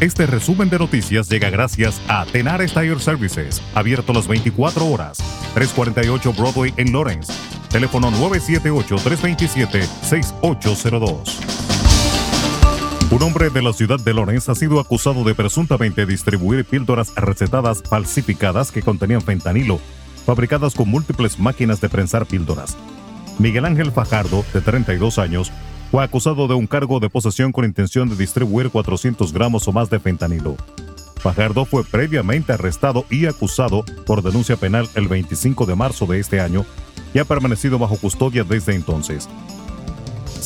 Este resumen de noticias llega gracias a Tenar Tire Services, abierto las 24 horas, 348 Broadway en Lawrence. Teléfono 978-327-6802. Un hombre de la ciudad de Lawrence ha sido acusado de presuntamente distribuir píldoras recetadas falsificadas que contenían fentanilo, fabricadas con múltiples máquinas de prensar píldoras. Miguel Ángel Fajardo, de 32 años, fue acusado de un cargo de posesión con intención de distribuir 400 gramos o más de fentanilo. Fajardo fue previamente arrestado y acusado por denuncia penal el 25 de marzo de este año y ha permanecido bajo custodia desde entonces.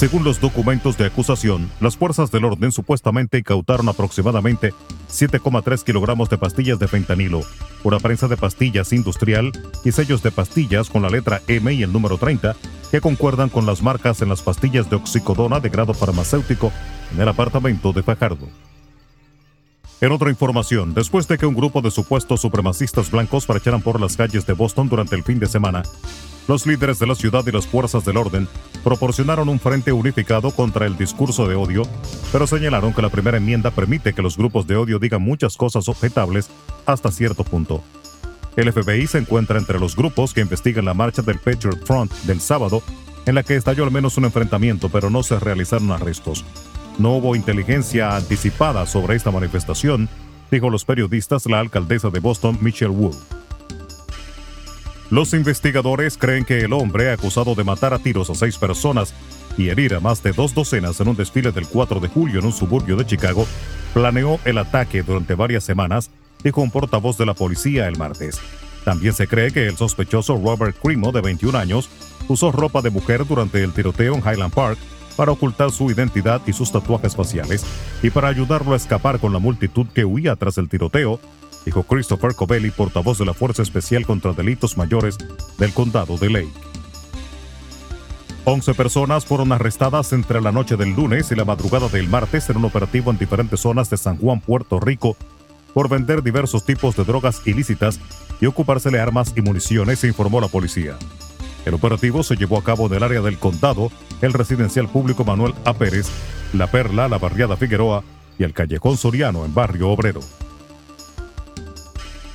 Según los documentos de acusación, las fuerzas del orden supuestamente incautaron aproximadamente 7,3 kilogramos de pastillas de fentanilo, una prensa de pastillas industrial y sellos de pastillas con la letra M y el número 30 que concuerdan con las marcas en las pastillas de oxicodona de grado farmacéutico en el apartamento de Fajardo. En otra información, después de que un grupo de supuestos supremacistas blancos marcharan por las calles de Boston durante el fin de semana, los líderes de la ciudad y las fuerzas del orden proporcionaron un frente unificado contra el discurso de odio, pero señalaron que la primera enmienda permite que los grupos de odio digan muchas cosas objetables hasta cierto punto. El FBI se encuentra entre los grupos que investigan la marcha del Patriot Front del sábado, en la que estalló al menos un enfrentamiento, pero no se realizaron arrestos. No hubo inteligencia anticipada sobre esta manifestación, dijo los periodistas la alcaldesa de Boston, Michelle Wu. Los investigadores creen que el hombre acusado de matar a tiros a seis personas y herir a más de dos docenas en un desfile del 4 de julio en un suburbio de Chicago planeó el ataque durante varias semanas, dijo un portavoz de la policía el martes. También se cree que el sospechoso Robert Crimo, de 21 años, usó ropa de mujer durante el tiroteo en Highland Park para ocultar su identidad y sus tatuajes faciales y para ayudarlo a escapar con la multitud que huía tras el tiroteo dijo Christopher Covelli, portavoz de la Fuerza Especial contra Delitos Mayores del Condado de Lake. 11 personas fueron arrestadas entre la noche del lunes y la madrugada del martes en un operativo en diferentes zonas de San Juan, Puerto Rico, por vender diversos tipos de drogas ilícitas y ocupársele armas y municiones, informó la policía. El operativo se llevó a cabo en el área del condado, el residencial público Manuel A. Pérez, La Perla, la barriada Figueroa y el callejón Soriano en Barrio Obrero.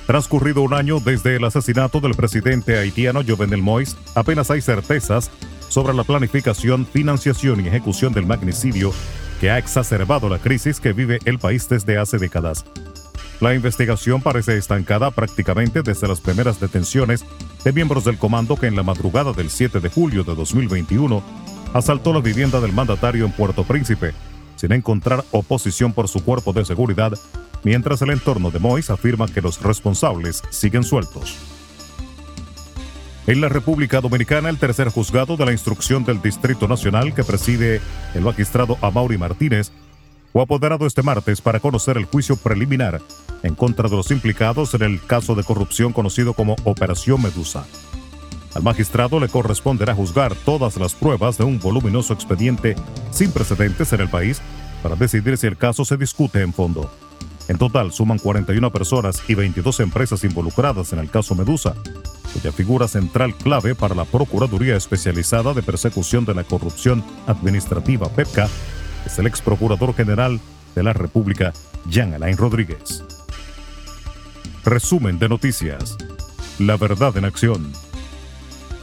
Transcurrido un año desde el asesinato del presidente haitiano Jovenel Moïse, apenas hay certezas sobre la planificación, financiación y ejecución del magnicidio que ha exacerbado la crisis que vive el país desde hace décadas. La investigación parece estancada prácticamente desde las primeras detenciones de miembros del comando que en la madrugada del 7 de julio de 2021 asaltó la vivienda del mandatario en Puerto Príncipe, sin encontrar oposición por su cuerpo de seguridad mientras el entorno de Mois afirma que los responsables siguen sueltos. En la República Dominicana, el tercer juzgado de la instrucción del Distrito Nacional que preside el magistrado Amaury Martínez fue apoderado este martes para conocer el juicio preliminar en contra de los implicados en el caso de corrupción conocido como Operación Medusa. Al magistrado le corresponderá juzgar todas las pruebas de un voluminoso expediente sin precedentes en el país para decidir si el caso se discute en fondo. En total suman 41 personas y 22 empresas involucradas en el caso Medusa, cuya figura central clave para la Procuraduría Especializada de Persecución de la Corrupción Administrativa PEPCA es el ex procurador general de la República, Jean Alain Rodríguez. Resumen de noticias. La verdad en acción.